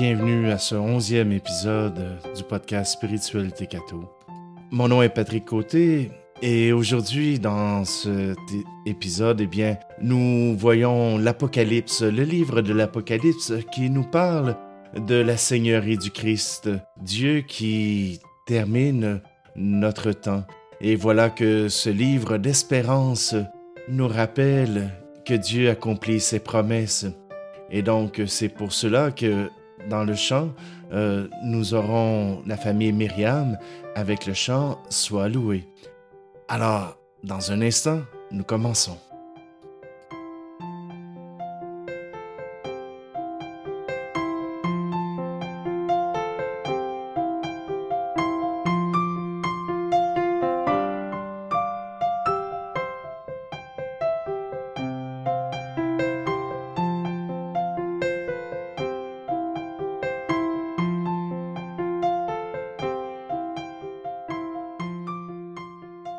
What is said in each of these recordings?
bienvenue à ce onzième épisode du podcast Spiritualité Cato. Mon nom est Patrick Côté et aujourd'hui dans cet épisode, eh bien, nous voyons l'Apocalypse, le livre de l'Apocalypse qui nous parle de la Seigneurie du Christ, Dieu qui termine notre temps. Et voilà que ce livre d'espérance nous rappelle que Dieu accomplit ses promesses. Et donc, c'est pour cela que dans le chant, euh, nous aurons la famille Myriam avec le chant Sois loué. Alors, dans un instant, nous commençons.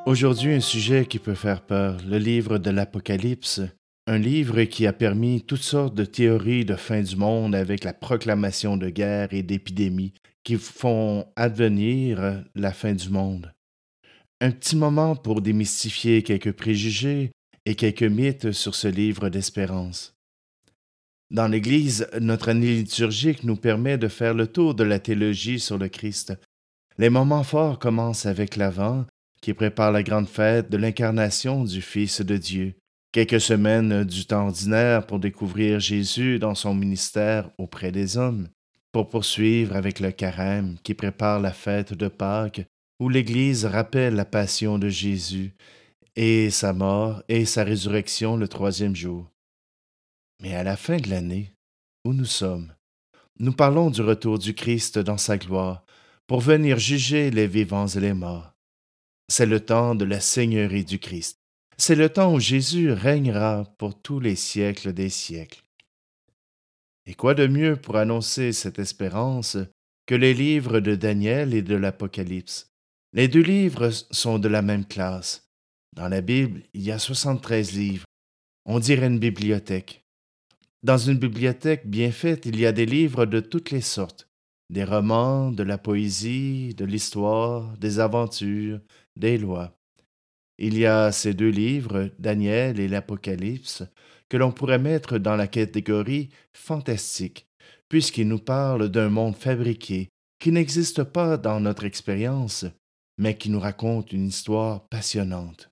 Aujourd'hui, un sujet qui peut faire peur, le livre de l'Apocalypse, un livre qui a permis toutes sortes de théories de fin du monde avec la proclamation de guerre et d'épidémies qui font advenir la fin du monde. Un petit moment pour démystifier quelques préjugés et quelques mythes sur ce livre d'espérance. Dans l'Église, notre année liturgique nous permet de faire le tour de la théologie sur le Christ. Les moments forts commencent avec l'Avent qui prépare la grande fête de l'incarnation du Fils de Dieu. Quelques semaines du temps ordinaire pour découvrir Jésus dans son ministère auprès des hommes, pour poursuivre avec le carême qui prépare la fête de Pâques, où l'Église rappelle la passion de Jésus et sa mort et sa résurrection le troisième jour. Mais à la fin de l'année, où nous sommes, nous parlons du retour du Christ dans sa gloire, pour venir juger les vivants et les morts. C'est le temps de la Seigneurie du Christ. C'est le temps où Jésus régnera pour tous les siècles des siècles. Et quoi de mieux pour annoncer cette espérance que les livres de Daniel et de l'Apocalypse? Les deux livres sont de la même classe. Dans la Bible, il y a 73 livres. On dirait une bibliothèque. Dans une bibliothèque bien faite, il y a des livres de toutes les sortes, des romans, de la poésie, de l'histoire, des aventures, des lois. Il y a ces deux livres, Daniel et l'Apocalypse, que l'on pourrait mettre dans la catégorie fantastique, puisqu'ils nous parlent d'un monde fabriqué qui n'existe pas dans notre expérience, mais qui nous raconte une histoire passionnante.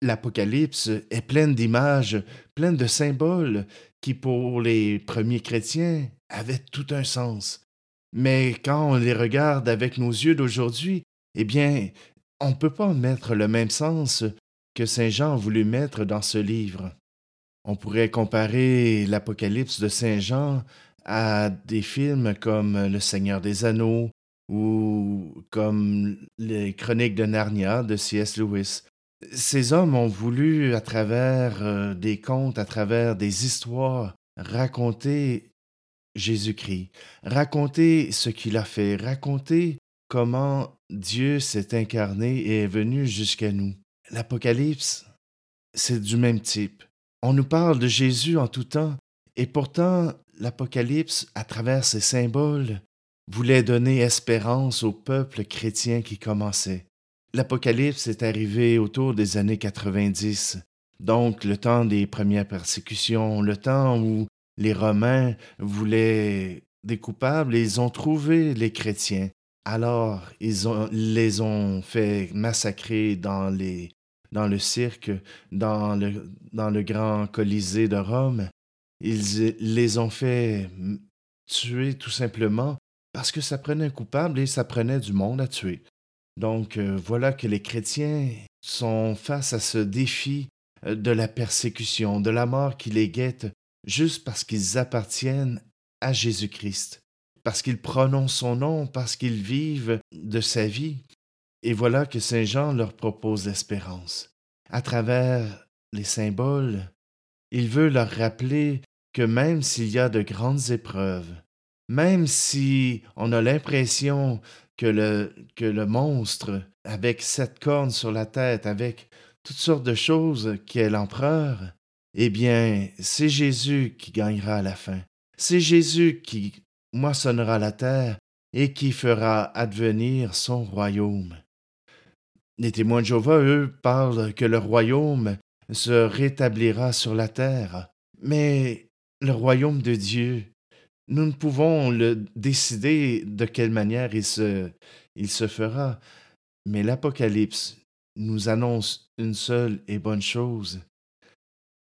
L'Apocalypse est pleine d'images, pleine de symboles qui, pour les premiers chrétiens, avaient tout un sens. Mais quand on les regarde avec nos yeux d'aujourd'hui, eh bien, on ne peut pas mettre le même sens que Saint Jean a voulu mettre dans ce livre. On pourrait comparer l'Apocalypse de Saint Jean à des films comme Le Seigneur des Anneaux ou comme les Chroniques de Narnia de C.S. Lewis. Ces hommes ont voulu, à travers euh, des contes, à travers des histoires, raconter Jésus-Christ, raconter ce qu'il a fait, raconter comment Dieu s'est incarné et est venu jusqu'à nous. L'Apocalypse, c'est du même type. On nous parle de Jésus en tout temps, et pourtant l'Apocalypse, à travers ses symboles, voulait donner espérance au peuple chrétien qui commençait. L'Apocalypse est arrivé autour des années 90, donc le temps des premières persécutions, le temps où les Romains voulaient des coupables et ils ont trouvé les chrétiens. Alors, ils les ont fait massacrer dans, le cirque, dans le, dans le grand Colisée de Rome. Ils les ont fait tuer tout simplement parce que ça prenait un coupable et ça prenait du monde à tuer. Donc euh, voilà que les chrétiens sont face à ce défi euh, de la persécution, de la mort qui les guette, juste parce qu'ils appartiennent à Jésus-Christ parce qu'ils prononcent son nom, parce qu'ils vivent de sa vie. Et voilà que Saint Jean leur propose l'espérance. À travers les symboles, il veut leur rappeler que même s'il y a de grandes épreuves, même si on a l'impression que le, que le monstre, avec sept cornes sur la tête, avec toutes sortes de choses qui est l'empereur, eh bien, c'est Jésus qui gagnera la fin. C'est Jésus qui moissonnera la terre et qui fera advenir son royaume. Les témoins de Jéhovah, eux, parlent que le royaume se rétablira sur la terre. Mais le royaume de Dieu, nous ne pouvons le décider de quelle manière il se fera. Mais l'Apocalypse nous annonce une seule et bonne chose.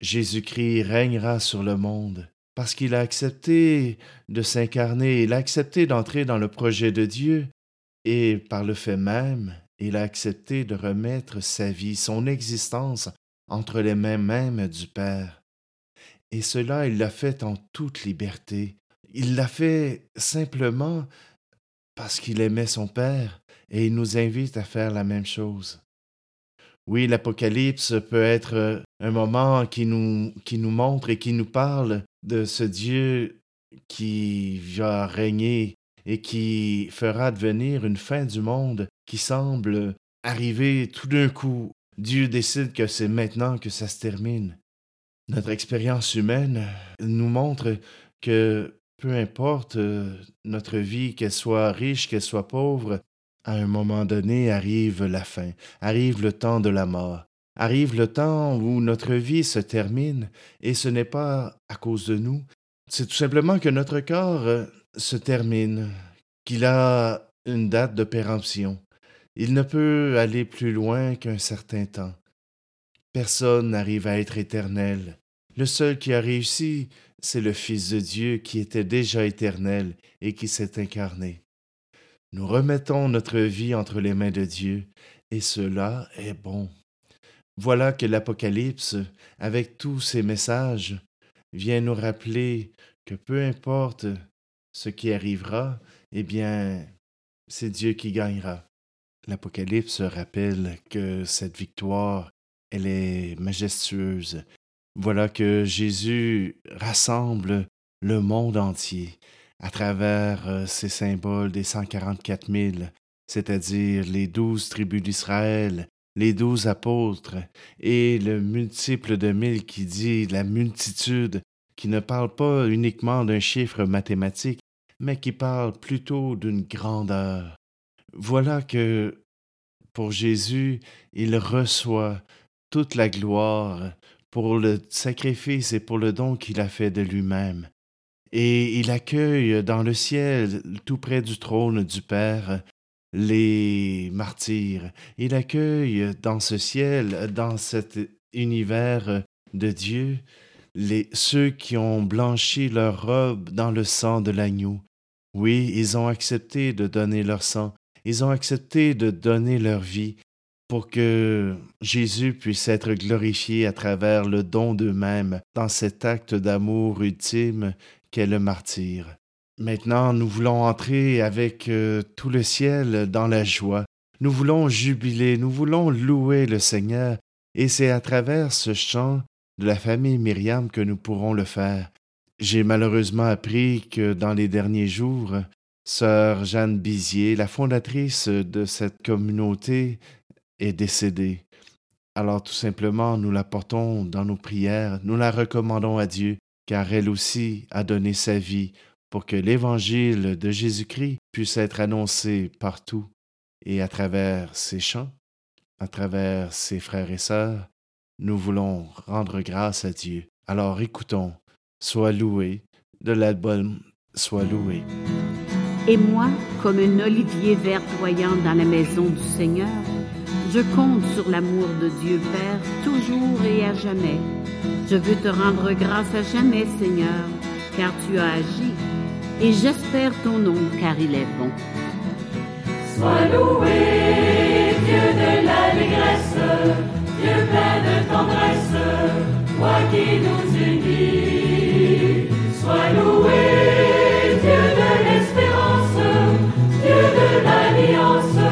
Jésus-Christ régnera sur le monde parce qu'il a accepté de s'incarner, il a accepté d'entrer dans le projet de Dieu, et par le fait même, il a accepté de remettre sa vie, son existence, entre les mains mêmes du Père. Et cela, il l'a fait en toute liberté. Il l'a fait simplement parce qu'il aimait son Père, et il nous invite à faire la même chose. Oui, l'Apocalypse peut être un moment qui nous, montre et qui nous parle de ce Dieu qui va régner et qui fera devenir une fin du monde qui semble arriver tout d'un coup. Dieu décide que c'est maintenant que ça se termine. Notre expérience humaine nous montre que peu importe euh, notre vie, qu'elle soit riche, qu'elle soit pauvre, à un moment donné arrive la fin, arrive le temps de la mort, arrive le temps où notre vie se termine, et ce n'est pas à cause de nous, c'est tout simplement que notre corps euh, se termine, qu'il a une date de péremption. Il ne peut aller plus loin qu'un certain temps. Personne n'arrive à être éternel. Le seul qui a réussi, c'est le Fils de Dieu qui était déjà éternel et qui s'est incarné. Nous remettons notre vie entre les mains de Dieu, et cela est bon. Voilà que l'Apocalypse, avec tous ses messages, vient nous rappeler que peu importe ce qui arrivera, eh bien, c'est Dieu qui gagnera. L'Apocalypse rappelle que cette victoire, elle est majestueuse. Voilà que Jésus rassemble le monde entier à travers euh, ces symboles des 144 000, c'est-à-dire les douze tribus d'Israël, les douze apôtres, et le multiple de mille qui dit la multitude, qui ne parle pas uniquement d'un chiffre mathématique, mais qui parle plutôt d'une grandeur. Voilà que, pour Jésus, il reçoit toute la gloire pour le sacrifice et pour le don qu'il a fait de lui-même et il accueille dans le ciel, tout près du trône du Père, les martyrs. Il accueille dans ce ciel, dans cet univers de Dieu, ceux qui ont blanchi leur robe dans le sang de l'agneau. Oui, ils ont accepté de donner leur sang, ils ont accepté de donner leur vie pour que Jésus puisse être glorifié à travers le don d'eux-mêmes dans cet acte d'amour ultime qu'est le martyr. Maintenant, nous voulons entrer avec euh, tout le ciel dans la joie. Nous voulons jubiler, nous voulons louer le Seigneur, et c'est à travers ce chant de la famille Myriam que nous pourrons le faire. J'ai malheureusement appris que dans les derniers jours, sœur Jeanne Bizier, la fondatrice de cette communauté, est décédée. Alors tout simplement, nous la portons dans nos prières, nous la recommandons à Dieu, car elle aussi a donné sa vie pour que l'évangile de Jésus-Christ puisse être annoncé partout et à travers ses chants, à travers ses frères et sœurs, nous voulons rendre grâce à Dieu. Alors écoutons, sois loué de l'album Sois loué. Et moi, comme un olivier verdoyant dans la maison du Seigneur, je compte sur l'amour de Dieu Père toujours et à jamais. Je veux te rendre grâce à jamais, Seigneur, car tu as agi, et j'espère ton nom, car il est bon. Sois loué, Dieu de l'allégresse, Dieu plein de tendresse, toi qui nous unis. Sois loué, Dieu de l'espérance, Dieu de l'alliance.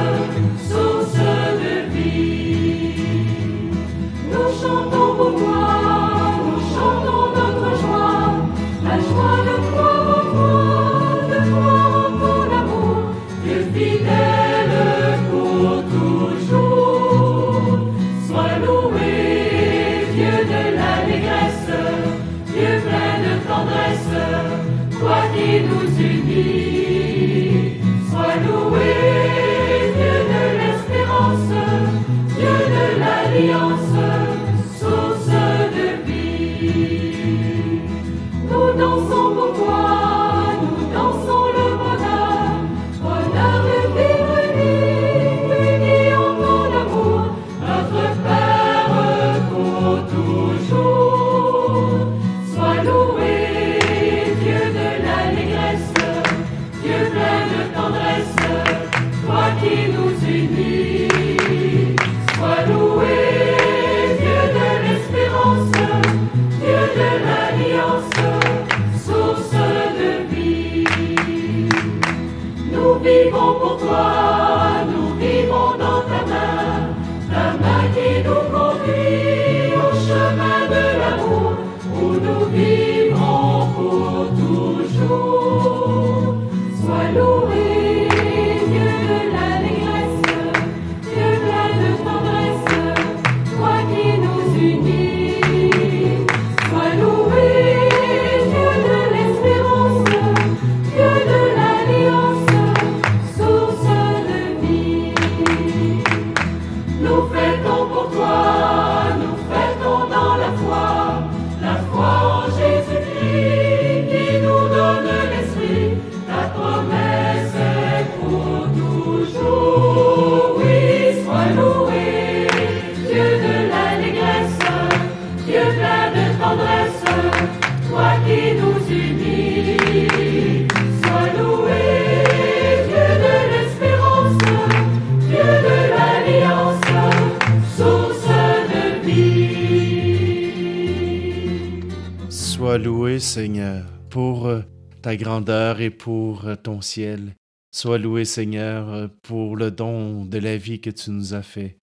Sois loué, Seigneur, pour euh, ta grandeur et pour euh, ton ciel. Sois loué, Seigneur, euh, pour le don de la vie que tu nous as fait.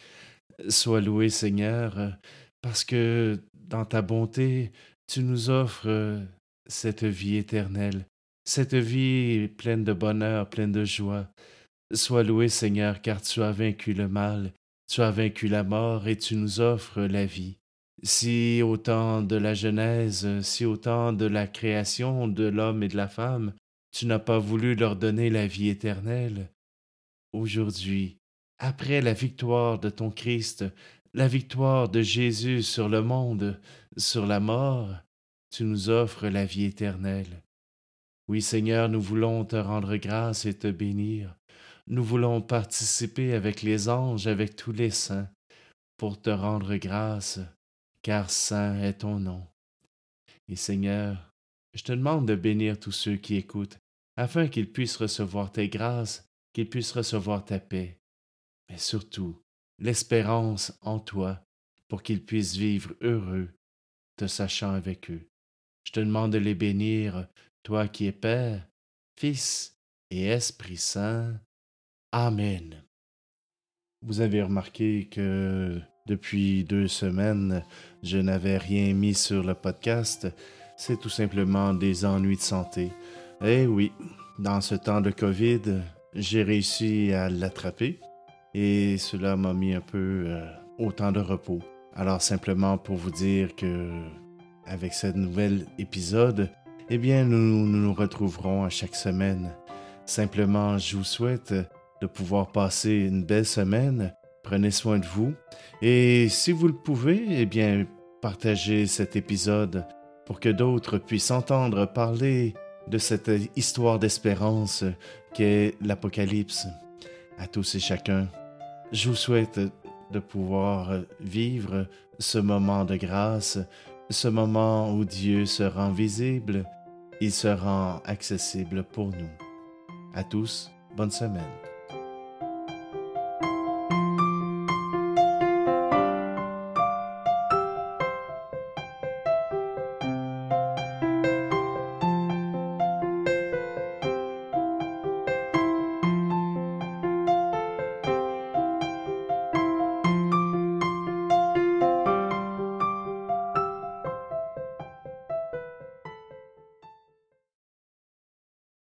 Sois loué, Seigneur, parce que dans ta bonté, tu nous offres cette vie éternelle, cette vie pleine de bonheur, pleine de joie. Sois loué, Seigneur, car tu as vaincu le mal, tu as vaincu la mort et tu nous offres la vie. Si au temps de la Genèse, si au temps de la création de l'homme et de la femme, tu n'as pas voulu leur donner la vie éternelle, aujourd'hui, après la victoire de ton Christ, la victoire de Jésus sur le monde, sur la mort, tu nous offres la vie éternelle. Oui Seigneur, nous voulons te rendre grâce et te bénir. Nous voulons participer avec les anges, avec tous les saints, pour te rendre grâce, car saint est ton nom. Et Seigneur, je te demande de bénir tous ceux qui écoutent, afin qu'ils puissent recevoir tes grâces, qu'ils puissent recevoir ta paix, mais surtout l'espérance en toi, pour qu'ils puissent vivre heureux, te sachant avec eux. Je te demande de les bénir, toi qui es Père, Fils et Esprit Saint. Amen. Vous avez remarqué que depuis deux semaines, je n'avais rien mis sur le podcast. C'est tout simplement des ennuis de santé. Eh oui, dans ce temps de COVID, j'ai réussi à l'attraper et cela m'a mis un peu euh, au temps de repos. Alors simplement pour vous dire que avec ce nouvel épisode, eh bien nous nous, nous retrouverons à chaque semaine. Simplement, je vous souhaite de pouvoir passer une belle semaine. Prenez soin de vous et si vous le pouvez, eh bien partagez cet épisode pour que d'autres puissent entendre parler de cette histoire d'espérance qu'est l'Apocalypse. À tous et chacun, je vous souhaite de pouvoir vivre ce moment de grâce, ce moment où Dieu se rend visible, il se rend accessible pour nous. À tous, bonne semaine.